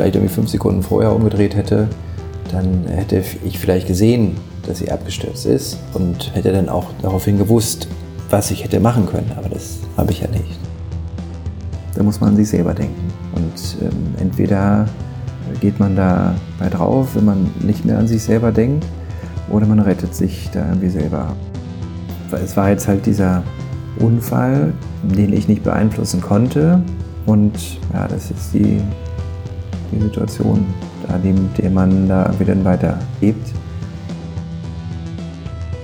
vielleicht irgendwie fünf Sekunden vorher umgedreht hätte, dann hätte ich vielleicht gesehen, dass sie abgestürzt ist und hätte dann auch daraufhin gewusst, was ich hätte machen können. Aber das habe ich ja nicht. Da muss man an sich selber denken. Und ähm, entweder geht man da bei drauf, wenn man nicht mehr an sich selber denkt, oder man rettet sich da irgendwie selber. Es war jetzt halt dieser Unfall, den ich nicht beeinflussen konnte. Und ja, das ist die, die Situation, da, in der man da wieder weiter lebt.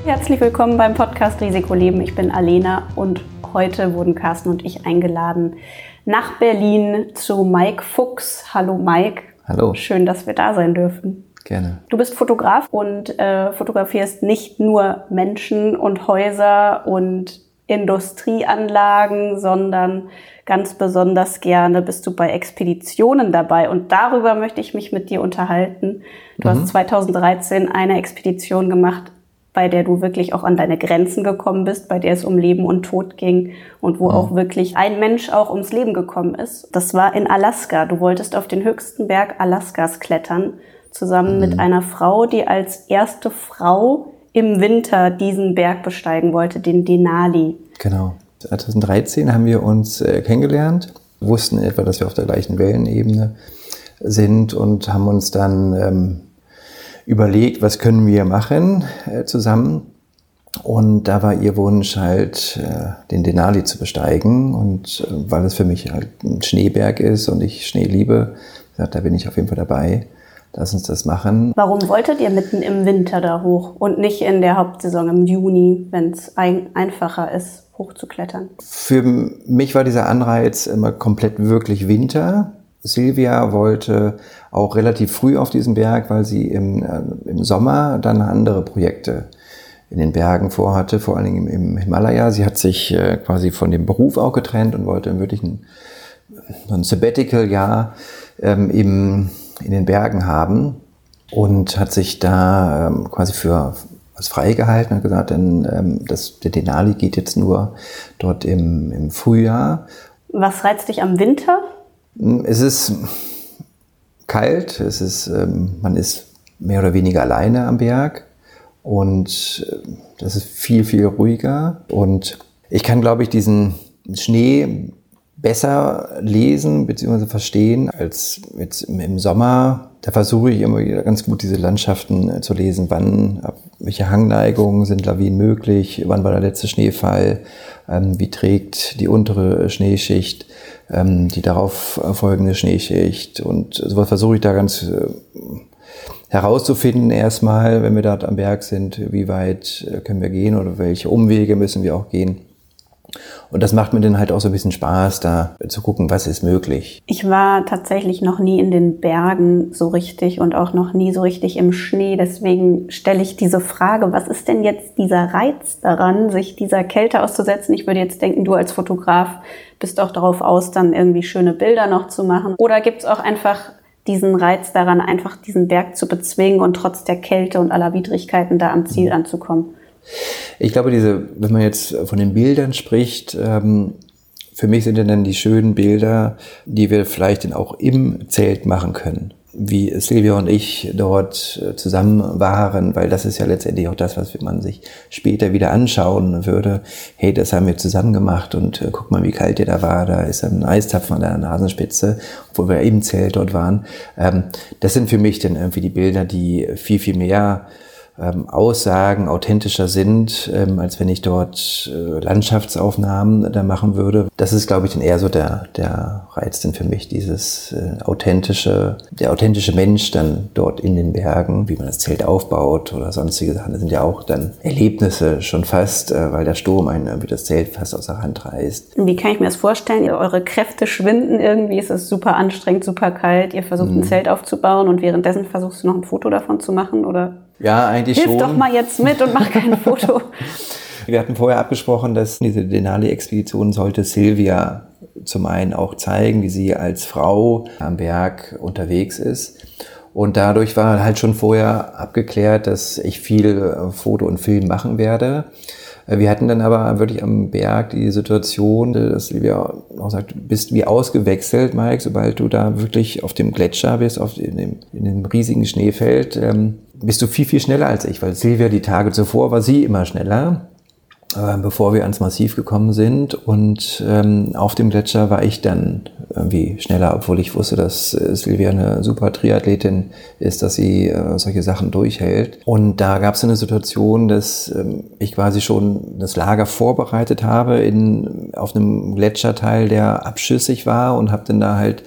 Herzlich willkommen beim Podcast Risikoleben. Ich bin Alena und heute wurden Carsten und ich eingeladen nach Berlin zu Mike Fuchs. Hallo Mike. Hallo. Schön, dass wir da sein dürfen. Gerne. Du bist Fotograf und äh, fotografierst nicht nur Menschen und Häuser und Industrieanlagen, sondern ganz besonders gerne bist du bei Expeditionen dabei. Und darüber möchte ich mich mit dir unterhalten. Du mhm. hast 2013 eine Expedition gemacht, bei der du wirklich auch an deine Grenzen gekommen bist, bei der es um Leben und Tod ging und wo mhm. auch wirklich ein Mensch auch ums Leben gekommen ist. Das war in Alaska. Du wolltest auf den höchsten Berg Alaskas klettern, zusammen mhm. mit einer Frau, die als erste Frau im Winter diesen Berg besteigen wollte, den Denali. Genau. 2013 haben wir uns äh, kennengelernt, wussten etwa, dass wir auf der gleichen Wellenebene sind und haben uns dann ähm, überlegt, was können wir machen äh, zusammen. Und da war ihr Wunsch halt, äh, den Denali zu besteigen. Und äh, weil es für mich halt ein Schneeberg ist und ich Schnee liebe, gesagt, da bin ich auf jeden Fall dabei. Lass uns das machen. Warum wolltet ihr mitten im Winter da hoch und nicht in der Hauptsaison im Juni, wenn es ein einfacher ist, hochzuklettern? Für mich war dieser Anreiz immer komplett wirklich Winter. Silvia wollte auch relativ früh auf diesen Berg, weil sie im, äh, im Sommer dann andere Projekte in den Bergen vorhatte, vor allen Dingen im, im Himalaya. Sie hat sich äh, quasi von dem Beruf auch getrennt und wollte wirklich ein, ein Sabbatical-Jahr ähm, im in den Bergen haben und hat sich da ähm, quasi für was freigehalten und gesagt, denn ähm, das, der Denali geht jetzt nur dort im, im Frühjahr. Was reizt dich am Winter? Hm, es ist kalt, es ist, ähm, man ist mehr oder weniger alleine am Berg und äh, das ist viel, viel ruhiger. Und ich kann, glaube ich, diesen Schnee besser lesen bzw. verstehen als jetzt im Sommer. Da versuche ich immer wieder ganz gut diese Landschaften äh, zu lesen. Wann, welche Hangneigungen sind Lawinen möglich? Wann war der letzte Schneefall? Ähm, wie trägt die untere Schneeschicht ähm, die darauf folgende Schneeschicht? Und sowas versuche ich da ganz äh, herauszufinden erstmal, wenn wir dort am Berg sind, wie weit äh, können wir gehen oder welche Umwege müssen wir auch gehen. Und das macht mir dann halt auch so ein bisschen Spaß, da zu gucken, was ist möglich. Ich war tatsächlich noch nie in den Bergen so richtig und auch noch nie so richtig im Schnee. Deswegen stelle ich diese Frage, was ist denn jetzt dieser Reiz daran, sich dieser Kälte auszusetzen? Ich würde jetzt denken, du als Fotograf bist auch darauf aus, dann irgendwie schöne Bilder noch zu machen. Oder gibt es auch einfach diesen Reiz daran, einfach diesen Berg zu bezwingen und trotz der Kälte und aller Widrigkeiten da am Ziel anzukommen? Ich glaube, diese, wenn man jetzt von den Bildern spricht, ähm, für mich sind dann die schönen Bilder, die wir vielleicht dann auch im Zelt machen können. Wie Silvia und ich dort äh, zusammen waren, weil das ist ja letztendlich auch das, was man sich später wieder anschauen würde. Hey, das haben wir zusammen gemacht und äh, guck mal, wie kalt der da war. Da ist ein Eistapfen an der Nasenspitze, obwohl wir im Zelt dort waren. Ähm, das sind für mich dann irgendwie die Bilder, die viel, viel mehr ähm, Aussagen authentischer sind, ähm, als wenn ich dort äh, Landschaftsaufnahmen da machen würde. Das ist, glaube ich, dann eher so der, der Reiz denn für mich, dieses äh, authentische, der authentische Mensch dann dort in den Bergen, wie man das Zelt aufbaut oder sonstige Sachen. Das sind ja auch dann Erlebnisse schon fast, äh, weil der Sturm einen irgendwie das Zelt fast aus der Hand reißt. Wie kann ich mir das vorstellen? Eure Kräfte schwinden irgendwie, es ist super anstrengend, super kalt, ihr versucht ein mhm. Zelt aufzubauen und währenddessen versuchst du noch ein Foto davon zu machen oder? Ja, eigentlich Hilf schon. Doch mal jetzt mit und mach kein Foto. Wir hatten vorher abgesprochen, dass diese Denali-Expedition sollte Silvia zum einen auch zeigen, wie sie als Frau am Berg unterwegs ist. Und dadurch war halt schon vorher abgeklärt, dass ich viel Foto und Film machen werde. Äh, wir hatten dann aber wirklich am Berg die Situation, dass Silvia auch sagt, bist wie ausgewechselt, Mike, sobald du da wirklich auf dem Gletscher bist, auf, in, dem, in dem riesigen Schneefeld, ähm, bist du viel, viel schneller als ich, weil Silvia die Tage zuvor war sie immer schneller äh, bevor wir ans Massiv gekommen sind. Und ähm, auf dem Gletscher war ich dann irgendwie schneller, obwohl ich wusste, dass äh, Silvia eine super Triathletin ist, dass sie äh, solche Sachen durchhält. Und da gab es eine Situation, dass ähm, ich quasi schon das Lager vorbereitet habe in, auf einem Gletscherteil, der abschüssig war und habe dann da halt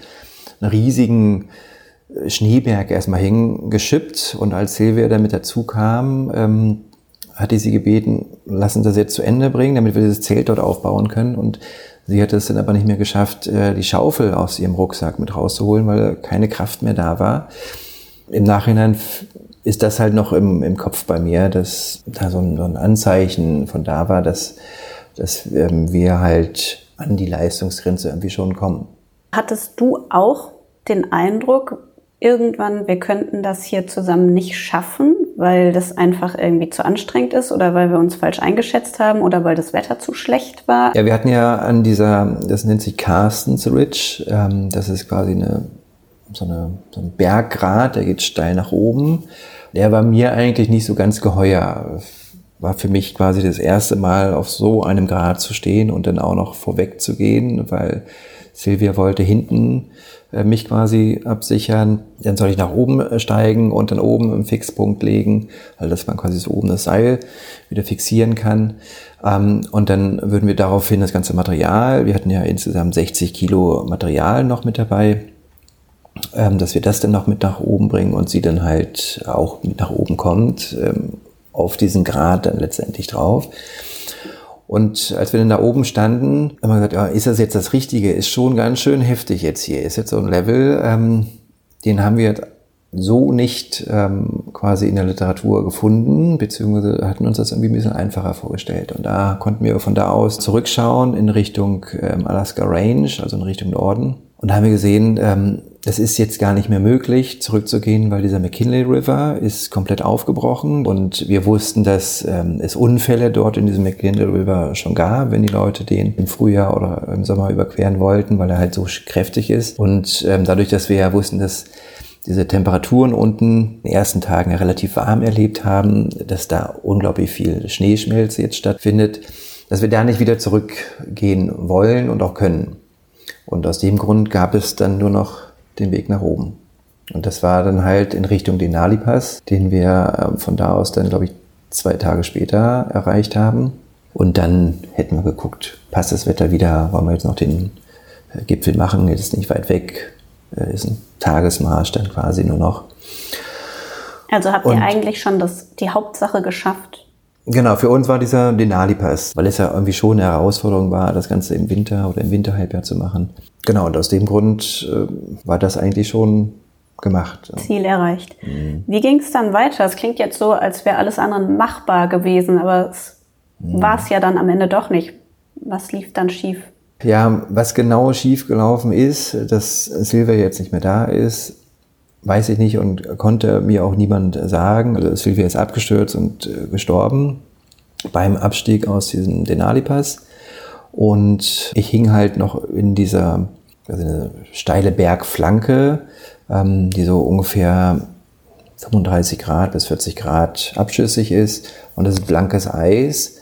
einen riesigen äh, Schneeberg erstmal hingeschippt. Und als Silvia dann mit dazu kam, ähm, hatte ich sie gebeten, lassen Sie das jetzt zu Ende bringen, damit wir dieses Zelt dort aufbauen können. Und sie hat es dann aber nicht mehr geschafft, äh, die Schaufel aus ihrem Rucksack mit rauszuholen, weil keine Kraft mehr da war. Im Nachhinein ist das halt noch im, im Kopf bei mir, dass da so ein, so ein Anzeichen von da war, dass, dass ähm, wir halt an die Leistungsgrenze irgendwie schon kommen. Hattest du auch den Eindruck, irgendwann, wir könnten das hier zusammen nicht schaffen, weil das einfach irgendwie zu anstrengend ist oder weil wir uns falsch eingeschätzt haben oder weil das Wetter zu schlecht war? Ja, wir hatten ja an dieser, das nennt sich Carstens Ridge, ähm, das ist quasi eine, so, eine, so ein Berggrat, der geht steil nach oben. Der war mir eigentlich nicht so ganz geheuer. War für mich quasi das erste Mal auf so einem Grad zu stehen und dann auch noch vorweg zu gehen, weil Silvia wollte hinten äh, mich quasi absichern. Dann soll ich nach oben äh, steigen und dann oben im Fixpunkt legen, also dass man quasi so oben das Seil wieder fixieren kann. Ähm, und dann würden wir daraufhin das ganze Material, wir hatten ja insgesamt 60 Kilo Material noch mit dabei, ähm, dass wir das dann noch mit nach oben bringen und sie dann halt auch mit nach oben kommt, ähm, auf diesen Grad dann letztendlich drauf. Und als wir dann da oben standen, haben wir gesagt, ja, ist das jetzt das Richtige? Ist schon ganz schön heftig jetzt hier. Ist jetzt so ein Level, ähm, den haben wir so nicht ähm, quasi in der Literatur gefunden, beziehungsweise hatten uns das irgendwie ein bisschen einfacher vorgestellt. Und da konnten wir von da aus zurückschauen in Richtung ähm, Alaska Range, also in Richtung Norden. Und da haben wir gesehen, ähm, es ist jetzt gar nicht mehr möglich, zurückzugehen, weil dieser McKinley River ist komplett aufgebrochen und wir wussten, dass ähm, es Unfälle dort in diesem McKinley River schon gab, wenn die Leute den im Frühjahr oder im Sommer überqueren wollten, weil er halt so kräftig ist. Und ähm, dadurch, dass wir ja wussten, dass diese Temperaturen unten in den ersten Tagen ja relativ warm erlebt haben, dass da unglaublich viel Schneeschmelze jetzt stattfindet, dass wir da nicht wieder zurückgehen wollen und auch können. Und aus dem Grund gab es dann nur noch den Weg nach oben. Und das war dann halt in Richtung Denali Pass, den wir ähm, von da aus dann, glaube ich, zwei Tage später erreicht haben. Und dann hätten wir geguckt, passt das Wetter wieder, wollen wir jetzt noch den äh, Gipfel machen, jetzt ist nicht weit weg, äh, ist ein Tagesmarsch dann quasi nur noch. Also habt ihr Und eigentlich schon das, die Hauptsache geschafft? Genau, für uns war dieser Denali-Pass, weil es ja irgendwie schon eine Herausforderung war, das Ganze im Winter oder im Winterhalbjahr zu machen. Genau, und aus dem Grund äh, war das eigentlich schon gemacht. Ziel erreicht. Mhm. Wie ging es dann weiter? Es klingt jetzt so, als wäre alles andere machbar gewesen, aber es mhm. war es ja dann am Ende doch nicht. Was lief dann schief? Ja, was genau schief gelaufen ist, dass Silvia jetzt nicht mehr da ist, weiß ich nicht und konnte mir auch niemand sagen. Also Silvia ist abgestürzt und äh, gestorben beim Abstieg aus diesem Denali-Pass. Und ich hing halt noch in dieser also eine steile Bergflanke, ähm, die so ungefähr 35 Grad bis 40 Grad abschüssig ist. Und das ist blankes Eis.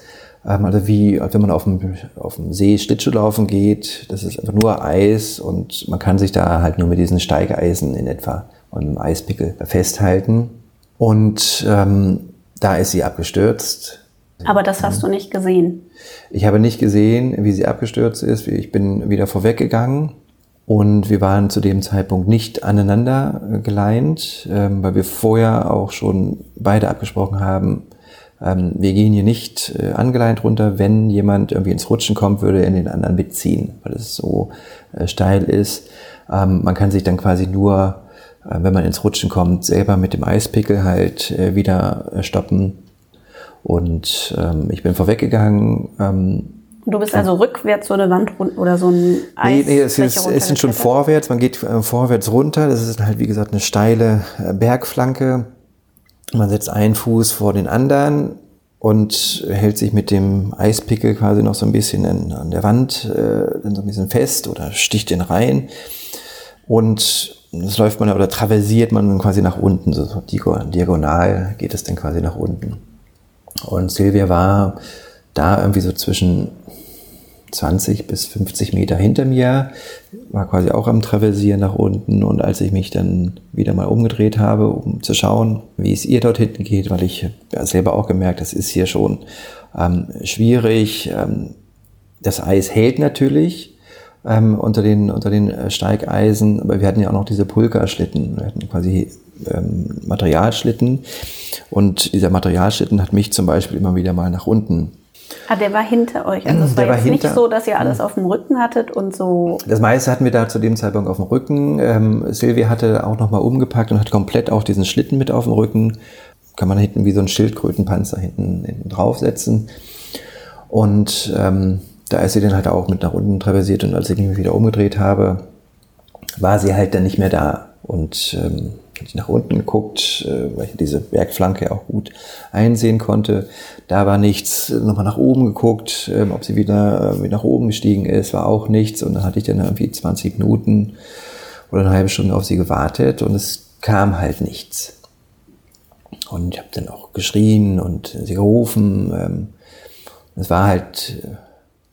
Ähm, also wie, wenn man auf dem, auf dem See Schlittschuh laufen geht. Das ist einfach nur Eis und man kann sich da halt nur mit diesen Steigeisen in etwa und einem Eispickel festhalten. Und ähm, da ist sie abgestürzt. Aber das hast du nicht gesehen? Ich habe nicht gesehen, wie sie abgestürzt ist. Ich bin wieder vorweggegangen und wir waren zu dem Zeitpunkt nicht aneinander geleint, ähm, weil wir vorher auch schon beide abgesprochen haben, ähm, wir gehen hier nicht äh, angeleint runter. Wenn jemand irgendwie ins Rutschen kommt, würde er den anderen mitziehen, weil es so äh, steil ist. Ähm, man kann sich dann quasi nur äh, wenn man ins Rutschen kommt, selber mit dem Eispickel halt äh, wieder äh, stoppen. Und ähm, ich bin vorweggegangen. Ähm, Du bist also rückwärts so eine Wand oder so ein Eis. Nee, nee es, ist, es sind schon vorwärts. Man geht äh, vorwärts runter. Das ist halt, wie gesagt, eine steile äh, Bergflanke. Man setzt einen Fuß vor den anderen und hält sich mit dem Eispickel quasi noch so ein bisschen in, an der Wand äh, so ein bisschen fest oder sticht den rein. Und das läuft man oder traversiert man quasi nach unten, so diagonal geht es dann quasi nach unten. Und Silvia war da irgendwie so zwischen 20 bis 50 Meter hinter mir, war quasi auch am Traversieren nach unten. Und als ich mich dann wieder mal umgedreht habe, um zu schauen, wie es ihr dort hinten geht, weil ich ja, selber auch gemerkt, das ist hier schon ähm, schwierig. Ähm, das Eis hält natürlich ähm, unter den, unter den äh, Steigeisen, aber wir hatten ja auch noch diese Pulka-Schlitten. Wir hatten quasi ähm, Materialschlitten. Und dieser Materialschlitten hat mich zum Beispiel immer wieder mal nach unten Ah, der war hinter euch. Also es war, war jetzt hinter, nicht so, dass ihr alles auf dem Rücken hattet und so. Das meiste hatten wir da zu dem Zeitpunkt auf dem Rücken. Ähm, Silvia hatte auch nochmal umgepackt und hat komplett auch diesen Schlitten mit auf dem Rücken. Kann man hinten wie so ein Schildkrötenpanzer hinten, hinten draufsetzen. Und ähm, da ist sie dann halt auch mit nach unten traversiert und als ich mich wieder umgedreht habe, war sie halt dann nicht mehr da. Und ähm, ich nach unten geguckt, äh, weil ich diese Bergflanke auch gut einsehen konnte. Da war nichts. Nochmal nach oben geguckt, ähm, ob sie wieder, äh, wieder nach oben gestiegen ist, war auch nichts. Und dann hatte ich dann irgendwie 20 Minuten oder eine halbe Stunde auf sie gewartet und es kam halt nichts. Und ich habe dann auch geschrien und sie gerufen. Ähm, es war halt. Äh,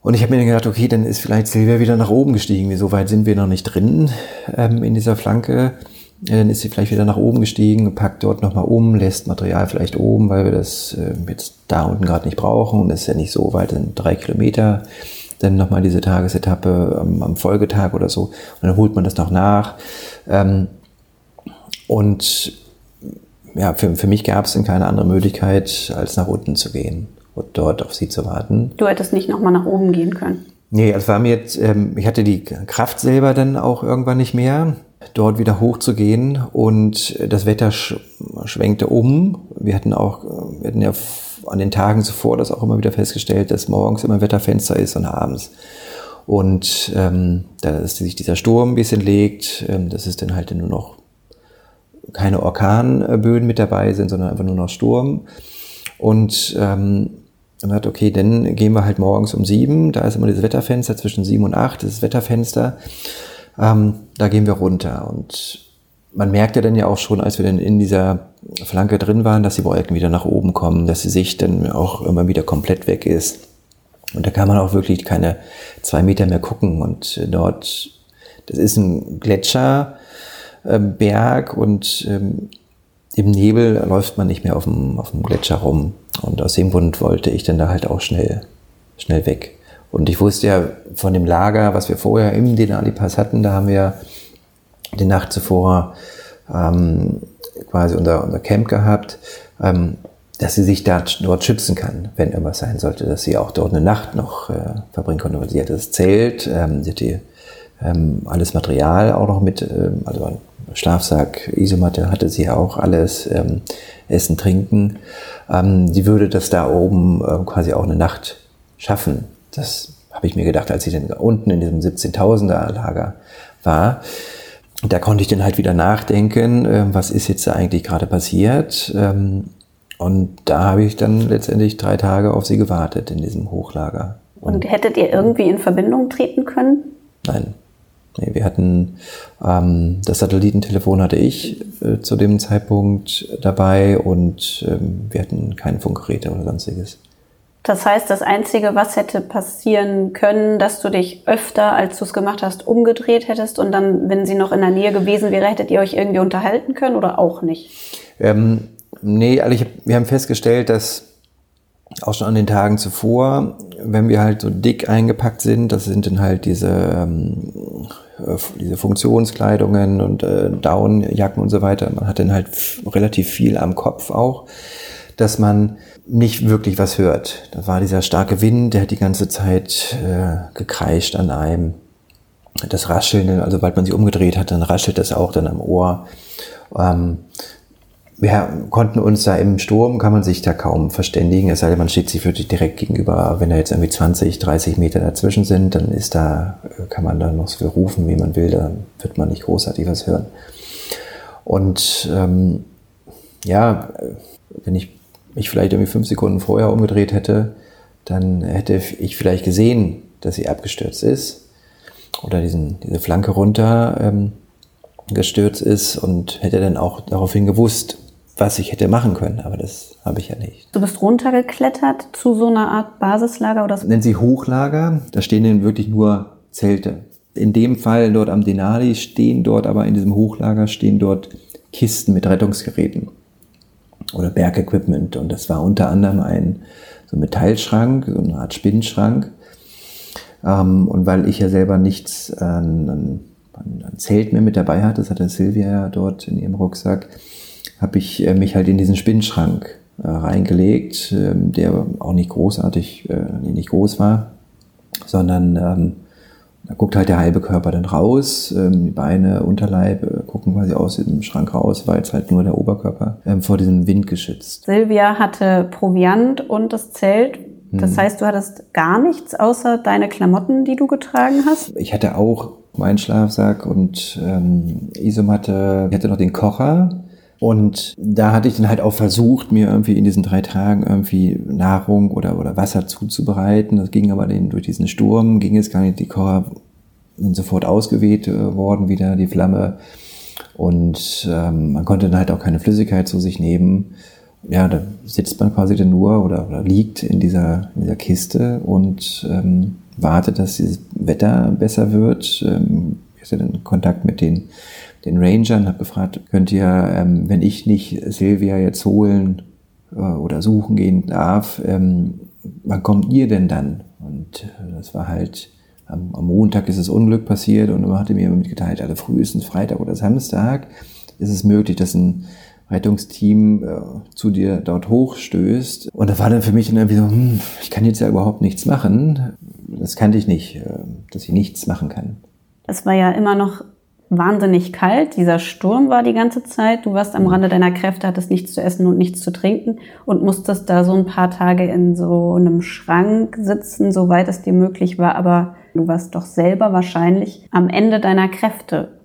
und ich habe mir dann gedacht, okay, dann ist vielleicht Silvia wieder nach oben gestiegen. Wie so weit sind wir noch nicht drin ähm, in dieser Flanke. Dann ist sie vielleicht wieder nach oben gestiegen, packt dort nochmal um, lässt Material vielleicht oben, weil wir das äh, jetzt da unten gerade nicht brauchen. Und das ist ja nicht so weit, sind drei Kilometer. Dann nochmal diese Tagesetappe am, Folgetag oder so. Und dann holt man das noch nach. Ähm, und ja, für, für mich gab es dann keine andere Möglichkeit, als nach unten zu gehen und dort auf sie zu warten. Du hättest nicht nochmal nach oben gehen können. Nee, es war mir jetzt, ähm, ich hatte die Kraft selber dann auch irgendwann nicht mehr dort wieder hochzugehen und das Wetter sch schwenkte um. Wir hatten auch, wir hatten ja an den Tagen zuvor das auch immer wieder festgestellt, dass morgens immer ein Wetterfenster ist und abends. Und ähm, dass sich dieser Sturm ein bisschen legt, ähm, dass es dann halt nur noch keine Orkanböden mit dabei sind, sondern einfach nur noch Sturm. Und ähm, dann hat, okay, dann gehen wir halt morgens um sieben, da ist immer dieses Wetterfenster zwischen sieben und acht, das Wetterfenster ähm, da gehen wir runter. Und man merkte dann ja auch schon, als wir dann in dieser Flanke drin waren, dass die Wolken wieder nach oben kommen, dass die Sicht dann auch immer wieder komplett weg ist. Und da kann man auch wirklich keine zwei Meter mehr gucken. Und dort, das ist ein Gletscherberg ähm, und ähm, im Nebel läuft man nicht mehr auf dem, auf dem Gletscher rum. Und aus dem Grund wollte ich dann da halt auch schnell, schnell weg. Und ich wusste ja von dem Lager, was wir vorher im Denali-Pass hatten, da haben wir die Nacht zuvor ähm, quasi unser, unser Camp gehabt, ähm, dass sie sich da, dort schützen kann, wenn irgendwas sein sollte, dass sie auch dort eine Nacht noch äh, verbringen konnte, weil sie hatte das Zelt, ähm, sie hatte ähm, alles Material auch noch mit, ähm, also Schlafsack, Isomatte hatte sie auch alles, ähm, Essen, Trinken. Ähm, sie würde das da oben äh, quasi auch eine Nacht schaffen. Das habe ich mir gedacht, als ich dann unten in diesem 17.000er Lager war. Da konnte ich dann halt wieder nachdenken, ähm, was ist jetzt eigentlich gerade passiert. Ähm, und da habe ich dann letztendlich drei Tage auf sie gewartet in diesem Hochlager. Und hättet ihr irgendwie in Verbindung treten können? Nein. Nee, wir hatten ähm, das Satellitentelefon hatte ich äh, zu dem Zeitpunkt dabei und ähm, wir hatten keine Funkgeräte oder sonstiges. Das heißt, das Einzige, was hätte passieren können, dass du dich öfter, als du es gemacht hast, umgedreht hättest und dann, wenn sie noch in der Nähe gewesen wäre, hättet ihr euch irgendwie unterhalten können oder auch nicht? Ähm, nee, also ich, wir haben festgestellt, dass auch schon an den Tagen zuvor, wenn wir halt so dick eingepackt sind, das sind dann halt diese, ähm, äh, diese Funktionskleidungen und äh, Downjacken und so weiter. Man hat dann halt relativ viel am Kopf auch, dass man nicht wirklich was hört. Da war dieser starke Wind, der hat die ganze Zeit äh, gekreischt an einem. Das Rascheln, also sobald man sich umgedreht hat, dann raschelt das auch dann am Ohr. Ähm, wir konnten uns da im Sturm, kann man sich da kaum verständigen, es sei denn, man steht sich wirklich direkt gegenüber. Wenn da jetzt irgendwie 20, 30 Meter dazwischen sind, dann ist da, äh, kann man da noch so viel rufen, wie man will, dann wird man nicht großartig was hören. Und ähm, ja, wenn ich mich vielleicht irgendwie fünf Sekunden vorher umgedreht hätte, dann hätte ich vielleicht gesehen, dass sie abgestürzt ist oder diesen, diese Flanke runter ähm, gestürzt ist und hätte dann auch daraufhin gewusst, was ich hätte machen können, aber das habe ich ja nicht. Du bist runtergeklettert zu so einer Art Basislager oder? Nennen sie Hochlager. Da stehen dann wirklich nur Zelte. In dem Fall dort am Denali stehen dort, aber in diesem Hochlager stehen dort Kisten mit Rettungsgeräten oder Bergequipment. Und das war unter anderem ein so Metallschrank, so eine Art Spinnenschrank. Ähm, und weil ich ja selber nichts an, an, an Zelt mehr mit dabei hatte, das hatte Silvia ja dort in ihrem Rucksack, habe ich äh, mich halt in diesen Spinnschrank äh, reingelegt, äh, der auch nicht großartig, äh, nicht groß war, sondern ähm, da guckt halt der halbe Körper dann raus, ähm, die Beine, Unterleib äh, gucken quasi aus dem Schrank raus, weil es halt nur der Oberkörper ähm, vor diesem Wind geschützt. Silvia hatte Proviant und das Zelt. Das hm. heißt, du hattest gar nichts außer deine Klamotten, die du getragen hast? Ich hatte auch meinen Schlafsack und ähm, Isomatte. Ich hatte noch den Kocher, und da hatte ich dann halt auch versucht, mir irgendwie in diesen drei Tagen irgendwie Nahrung oder, oder Wasser zuzubereiten. Das ging aber den, durch diesen Sturm, ging es gar nicht. Die Kocher sind sofort ausgeweht äh, worden, wieder die Flamme. Und ähm, man konnte dann halt auch keine Flüssigkeit zu sich nehmen. Ja, da sitzt man quasi dann nur oder, oder liegt in dieser, in dieser Kiste und ähm, wartet, dass dieses Wetter besser wird. Ähm, ich hatte dann Kontakt mit den den Rangern, habe gefragt, könnt ihr, ähm, wenn ich nicht Silvia jetzt holen äh, oder suchen gehen darf, ähm, wann kommt ihr denn dann? Und äh, das war halt, am, am, Montag ist das Unglück passiert und man hatte mir mitgeteilt, also frühestens Freitag oder Samstag ist es möglich, dass ein Rettungsteam äh, zu dir dort hochstößt. Und da war dann für mich dann irgendwie so, hm, ich kann jetzt ja überhaupt nichts machen. Das kannte ich nicht, äh, dass ich nichts machen kann. Es war ja immer noch wahnsinnig kalt. Dieser Sturm war die ganze Zeit. Du warst am. Rande deiner Kräfte, hattest nichts zu essen und nichts zu trinken und musstest da so ein paar Tage in so einem Schrank sitzen, soweit es dir möglich war. Aber du warst doch selber wahrscheinlich am Ende deiner Kräfte.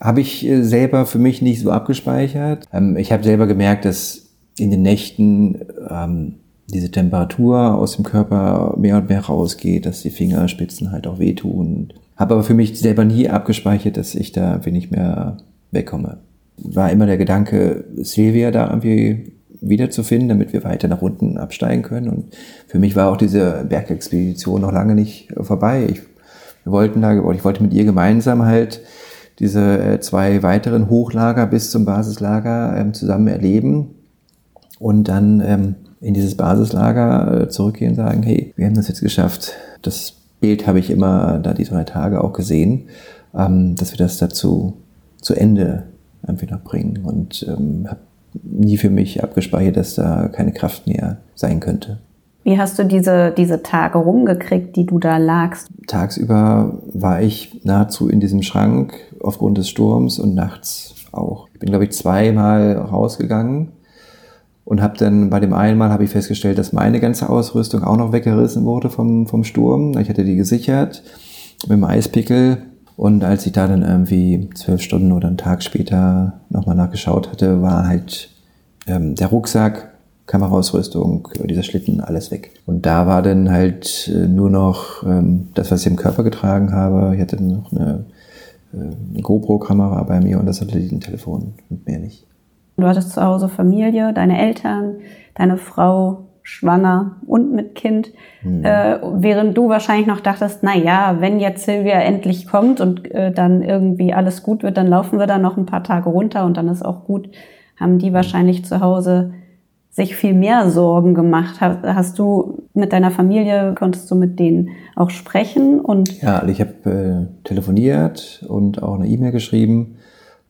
Habe ich äh, selber für mich nicht so abgespeichert. Ähm, ich habe selber gemerkt, dass in den Nächten ähm, diese Temperatur aus dem Körper mehr und mehr rausgeht, dass die Fingerspitzen halt auch wehtun. Habe aber für mich selber nie abgespeichert, dass ich da nicht mehr wegkomme. War immer der Gedanke, Silvia da irgendwie wiederzufinden, damit wir weiter nach unten absteigen können. Und für mich war auch diese Bergexpedition noch lange nicht vorbei. Ich, wir wollten da, ich wollte mit ihr gemeinsam halt diese äh, zwei weiteren Hochlager bis zum Basislager ähm, zusammen erleben und dann ähm, in dieses Basislager äh, zurückgehen und sagen, hey, wir haben das jetzt geschafft. Das Bild habe ich immer da die drei Tage auch gesehen, ähm, dass wir das dazu zu Ende irgendwie noch bringen und ähm, habe nie für mich abgespeichert, dass da keine Kraft mehr sein könnte. Wie hast du diese, diese Tage rumgekriegt, die du da lagst? Tagsüber war ich nahezu in diesem Schrank aufgrund des Sturms und nachts auch. Ich bin, glaube ich, zweimal rausgegangen und habe dann bei dem einen Mal habe ich festgestellt, dass meine ganze Ausrüstung auch noch weggerissen wurde vom, vom Sturm. Ich hatte die gesichert mit dem Eispickel und als ich da dann irgendwie zwölf Stunden oder einen Tag später nochmal nachgeschaut hatte, war halt ähm, der Rucksack, Kameraausrüstung, dieser Schlitten, alles weg. Und da war dann halt äh, nur noch ähm, das, was ich im Körper getragen habe. Ich hatte noch eine, äh, eine GoPro-Kamera bei mir und das Satellitentelefon und mehr nicht. Du hattest zu Hause Familie, deine Eltern, deine Frau schwanger und mit Kind, mhm. äh, während du wahrscheinlich noch dachtest, na ja, wenn jetzt Silvia endlich kommt und äh, dann irgendwie alles gut wird, dann laufen wir da noch ein paar Tage runter und dann ist auch gut, haben die wahrscheinlich zu Hause sich viel mehr Sorgen gemacht. Hast, hast du mit deiner Familie, konntest du mit denen auch sprechen? Und ja, also ich habe äh, telefoniert und auch eine E-Mail geschrieben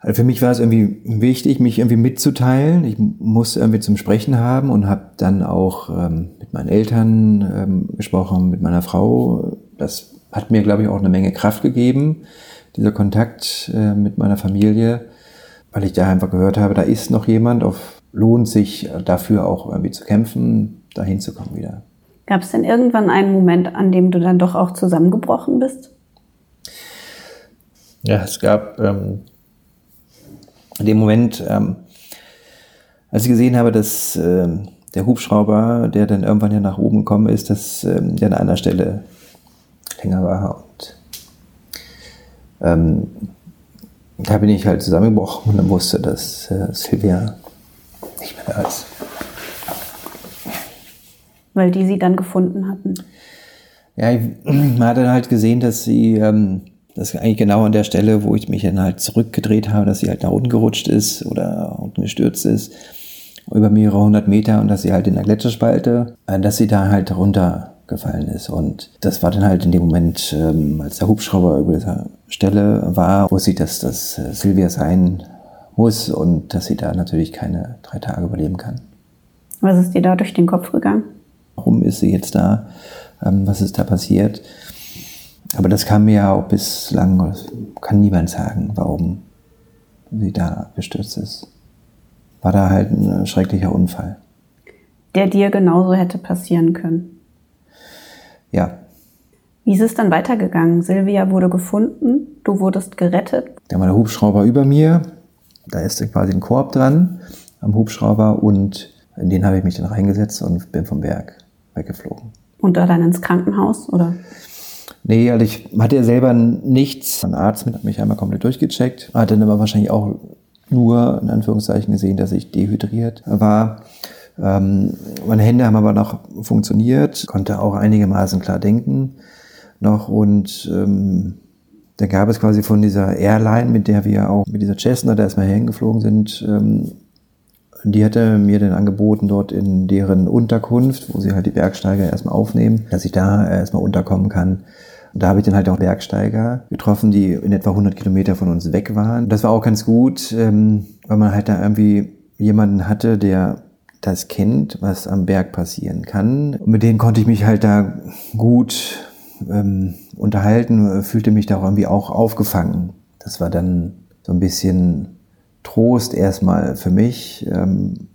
also für mich war es irgendwie wichtig, mich irgendwie mitzuteilen. Ich musste irgendwie zum Sprechen haben und habe dann auch ähm, mit meinen Eltern ähm, gesprochen, mit meiner Frau. Das hat mir, glaube ich, auch eine Menge Kraft gegeben, dieser Kontakt äh, mit meiner Familie, weil ich da einfach gehört habe, da ist noch jemand, auf lohnt sich dafür auch irgendwie zu kämpfen, da hinzukommen wieder. Gab es denn irgendwann einen Moment, an dem du dann doch auch zusammengebrochen bist? Ja, es gab ähm, in dem Moment, ähm, Als ich gesehen habe, dass äh, der Hubschrauber, der dann irgendwann ja nach oben gekommen ist, dass äh, der an einer Stelle länger war und ähm, da bin ich halt zusammengebrochen und dann wusste, dass äh, Silvia nicht mehr da ist. Weil die sie dann gefunden hatten. Ja, ich, man hat dann halt gesehen, dass sie, ähm, das eigentlich genau an der Stelle, wo ich mich dann halt zurückgedreht habe, dass sie halt nach unten gerutscht ist oder unten gestürzt ist, über mehrere hundert Meter und dass sie halt in der Gletscherspalte, äh, dass sie da halt runtergefallen ist. Und das war dann halt in dem Moment, ähm, als der Hubschrauber über dieser Stelle war, wusste ich, dass das äh, Silvia sein muss und dass sie da natürlich keine drei Tage überleben kann. Was ist dir da durch den Kopf gegangen? Warum ist sie jetzt da? Ähm, was ist da passiert? Aber das kann mir ja auch bislang, kann niemand sagen, warum sie da gestürzt ist. War da halt ein schrecklicher Unfall. Der dir genauso hätte passieren können. Ja. Wie ist es dann weitergegangen? Silvia wurde gefunden, du wurdest gerettet. Da war der Hubschrauber über mir, da ist quasi ein Korb dran am Hubschrauber und in den habe ich mich dann reingesetzt und bin vom Berg weggeflogen. Und da dann ins Krankenhaus, oder? Nee, also ich hatte ja selber nichts. Ein Arzt hat mich einmal komplett durchgecheckt, hat dann aber wahrscheinlich auch nur in Anführungszeichen gesehen, dass ich dehydriert war. Ähm, meine Hände haben aber noch funktioniert, konnte auch einigermaßen klar denken noch und ähm, da gab es quasi von dieser Airline, mit der wir auch mit dieser Cessna da erstmal hingeflogen sind, ähm, die hatte mir dann angeboten, dort in deren Unterkunft, wo sie halt die Bergsteiger erstmal aufnehmen, dass ich da erstmal unterkommen kann. Da habe ich dann halt auch Bergsteiger getroffen, die in etwa 100 Kilometer von uns weg waren. Das war auch ganz gut, ähm, weil man halt da irgendwie jemanden hatte, der das kennt, was am Berg passieren kann. Und mit denen konnte ich mich halt da gut ähm, unterhalten, fühlte mich da irgendwie auch aufgefangen. Das war dann so ein bisschen Trost erstmal für mich ähm,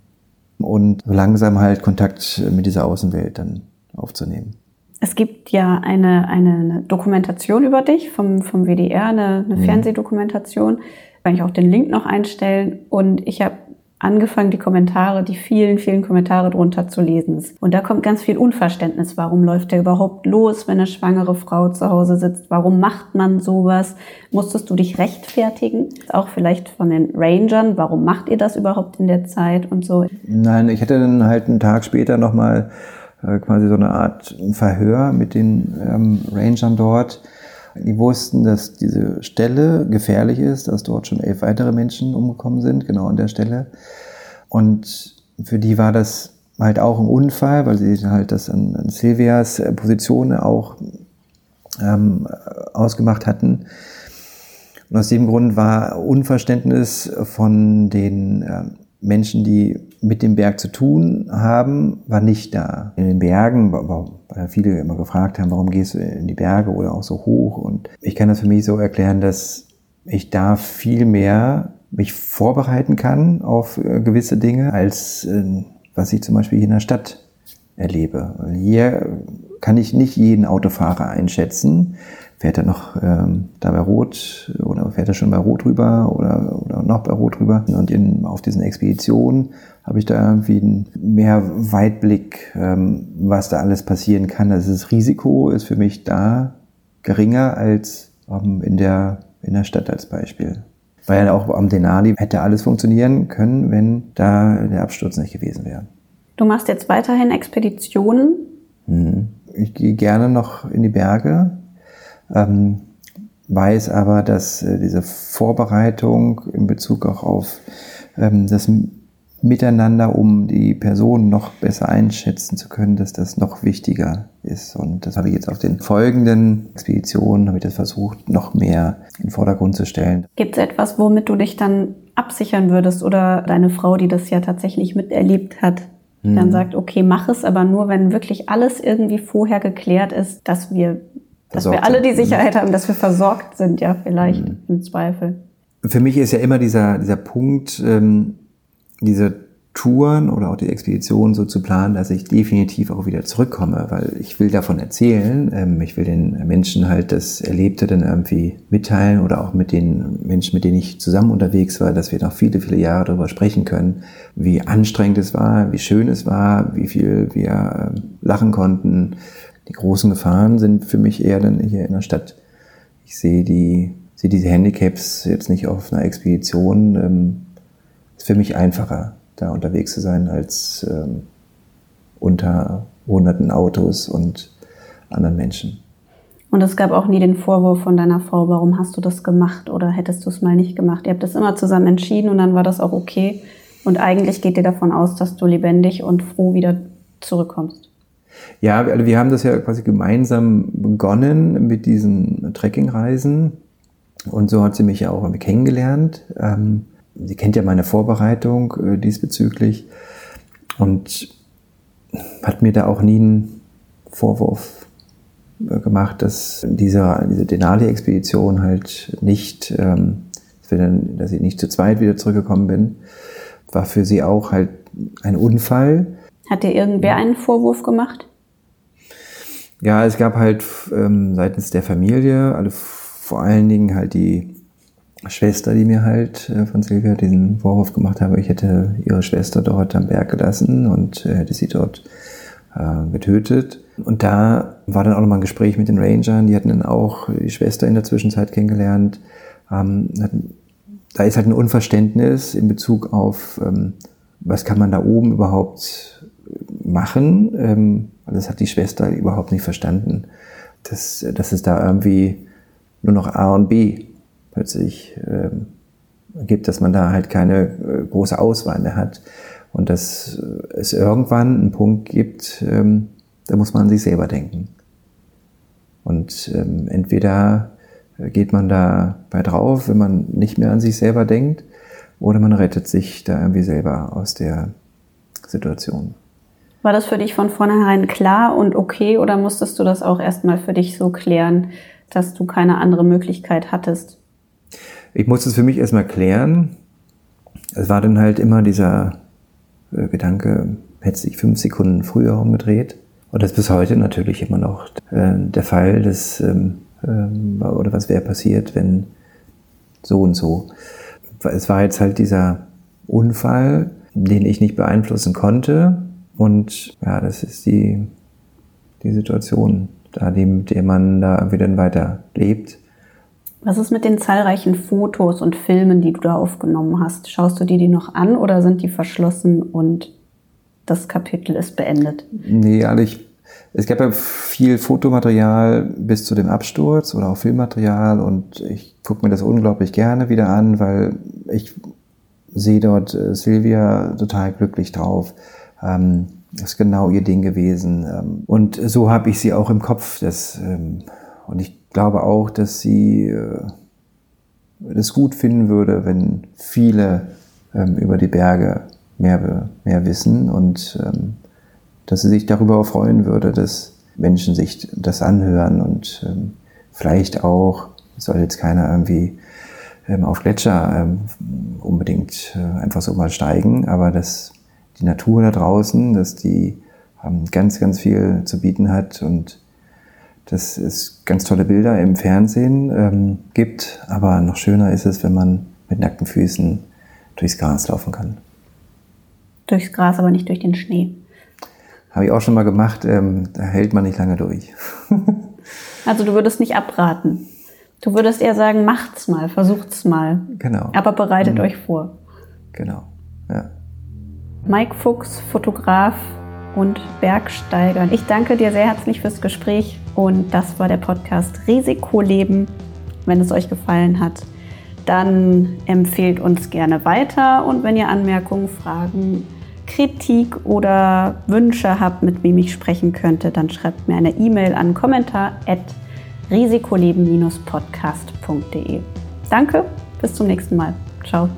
und langsam halt Kontakt mit dieser Außenwelt dann aufzunehmen. Es gibt ja eine, eine Dokumentation über dich vom, vom WDR, eine, eine mhm. Fernsehdokumentation. Kann ich auch den Link noch einstellen. Und ich habe angefangen, die Kommentare, die vielen, vielen Kommentare drunter zu lesen. Und da kommt ganz viel Unverständnis. Warum läuft der überhaupt los, wenn eine schwangere Frau zu Hause sitzt? Warum macht man sowas? Musstest du dich rechtfertigen? Auch vielleicht von den Rangern. Warum macht ihr das überhaupt in der Zeit und so? Nein, ich hätte dann halt einen Tag später nochmal äh, quasi so eine Art Verhör mit den ähm, Rangern dort. Die wussten, dass diese Stelle gefährlich ist, dass dort schon elf weitere Menschen umgekommen sind, genau an der Stelle. Und für die war das halt auch ein Unfall, weil sie halt das an, an Silvias äh, Position auch ähm, ausgemacht hatten. Und aus dem Grund war Unverständnis von den äh, Menschen, die mit dem Berg zu tun haben, war nicht da. In den Bergen, weil viele immer gefragt haben, warum gehst du in die Berge oder auch so hoch? Und ich kann das für mich so erklären, dass ich da viel mehr mich vorbereiten kann auf äh, gewisse Dinge, als äh, was ich zum Beispiel hier in der Stadt erlebe. Hier kann ich nicht jeden Autofahrer einschätzen fährt er noch ähm, da bei Rot oder fährt er schon bei Rot rüber oder, oder noch bei Rot rüber. Und in, auf diesen Expeditionen habe ich da irgendwie mehr Weitblick, ähm, was da alles passieren kann. Also das Risiko ist für mich da geringer als ähm, in, der, in der Stadt als Beispiel. Weil auch am Denali hätte alles funktionieren können, wenn da der Absturz nicht gewesen wäre. Du machst jetzt weiterhin Expeditionen? Hm. Ich gehe gerne noch in die Berge, ähm, weiß aber, dass äh, diese Vorbereitung in Bezug auch auf ähm, das Miteinander, um die Person noch besser einschätzen zu können, dass das noch wichtiger ist. Und das habe ich jetzt auf den folgenden Expeditionen, habe ich das versucht, noch mehr in den Vordergrund zu stellen. Gibt es etwas, womit du dich dann absichern würdest oder deine Frau, die das ja tatsächlich miterlebt hat, dann mhm. sagt, okay, mach es, aber nur wenn wirklich alles irgendwie vorher geklärt ist, dass wir dass wir alle die Sicherheit haben, dass wir versorgt sind, ja, vielleicht mhm. im Zweifel. Für mich ist ja immer dieser, dieser Punkt, ähm, diese Touren oder auch die Expedition so zu planen, dass ich definitiv auch wieder zurückkomme, weil ich will davon erzählen. Ähm, ich will den Menschen halt das Erlebte dann irgendwie mitteilen oder auch mit den Menschen, mit denen ich zusammen unterwegs war, dass wir noch viele, viele Jahre darüber sprechen können, wie anstrengend es war, wie schön es war, wie viel wir ähm, lachen konnten. Die großen Gefahren sind für mich eher dann hier in der Stadt. Ich sehe die, sehe diese Handicaps jetzt nicht auf einer Expedition. Ähm, ist für mich einfacher da unterwegs zu sein als ähm, unter hunderten Autos und anderen Menschen. Und es gab auch nie den Vorwurf von deiner Frau, warum hast du das gemacht oder hättest du es mal nicht gemacht? Ihr habt das immer zusammen entschieden und dann war das auch okay. Und eigentlich geht ihr davon aus, dass du lebendig und froh wieder zurückkommst. Ja, also wir haben das ja quasi gemeinsam begonnen mit diesen Trekkingreisen. Und so hat sie mich ja auch kennengelernt. Ähm, Sie kennt ja meine Vorbereitung äh, diesbezüglich und hat mir da auch nie einen Vorwurf äh, gemacht, dass diese, diese Denali-Expedition halt nicht, ähm, dass ich nicht zu zweit wieder zurückgekommen bin, war für sie auch halt ein Unfall. Hat dir irgendwer einen Vorwurf gemacht? Ja, es gab halt ähm, seitens der Familie, also vor allen Dingen halt die Schwester, die mir halt äh, von Silvia diesen Vorwurf gemacht habe, ich hätte ihre Schwester dort am Berg gelassen und äh, hätte sie dort äh, getötet. Und da war dann auch nochmal ein Gespräch mit den Rangern, die hatten dann auch die Schwester in der Zwischenzeit kennengelernt. Ähm, hatten, da ist halt ein Unverständnis in Bezug auf, ähm, was kann man da oben überhaupt machen. Ähm, das hat die Schwester überhaupt nicht verstanden. Dass, dass es da irgendwie nur noch A und B plötzlich ähm, gibt, dass man da halt keine äh, große Auswahl mehr hat und dass es irgendwann einen Punkt gibt, ähm, da muss man an sich selber denken. Und ähm, entweder geht man da bei drauf, wenn man nicht mehr an sich selber denkt, oder man rettet sich da irgendwie selber aus der Situation. War das für dich von vornherein klar und okay oder musstest du das auch erstmal für dich so klären, dass du keine andere Möglichkeit hattest? Ich musste es für mich erstmal klären. Es war dann halt immer dieser äh, Gedanke, hätte sich fünf Sekunden früher umgedreht. Und das ist bis heute natürlich immer noch äh, der Fall, dass, ähm, ähm, oder was wäre passiert, wenn so und so. Es war jetzt halt dieser Unfall, den ich nicht beeinflussen konnte. Und ja, das ist die, die Situation, da die, mit der man da wieder weiter lebt. Was ist mit den zahlreichen Fotos und Filmen, die du da aufgenommen hast? Schaust du dir die noch an oder sind die verschlossen und das Kapitel ist beendet? Nee, also ich, es gab ja viel Fotomaterial bis zu dem Absturz oder auch Filmmaterial und ich gucke mir das unglaublich gerne wieder an, weil ich sehe dort äh, Silvia total glücklich drauf. Ähm, das ist genau ihr Ding gewesen. Ähm, und so habe ich sie auch im Kopf. Das, ähm, und ich glaube auch, dass sie äh, es gut finden würde, wenn viele ähm, über die Berge mehr, mehr wissen und ähm, dass sie sich darüber freuen würde, dass Menschen sich das anhören und ähm, vielleicht auch, soll jetzt keiner irgendwie auf Gletscher unbedingt äh, einfach so mal steigen, aber dass die Natur da draußen, dass die ähm, ganz, ganz viel zu bieten hat und dass es ganz tolle Bilder im Fernsehen ähm, gibt, aber noch schöner ist es, wenn man mit nackten Füßen durchs Gras laufen kann. Durchs Gras, aber nicht durch den Schnee. Habe ich auch schon mal gemacht, ähm, da hält man nicht lange durch. also du würdest nicht abraten. Du würdest eher sagen, macht's mal, versucht's mal. Genau. Aber bereitet mhm. euch vor. Genau. Mike Fuchs, Fotograf, und Bergsteigern. Ich danke dir sehr herzlich fürs Gespräch und das war der Podcast Risikoleben. Wenn es euch gefallen hat, dann empfehlt uns gerne weiter und wenn ihr Anmerkungen, Fragen, Kritik oder Wünsche habt, mit wem ich sprechen könnte, dann schreibt mir eine E-Mail an kommentar@risikoleben-podcast.de. Danke, bis zum nächsten Mal. Ciao.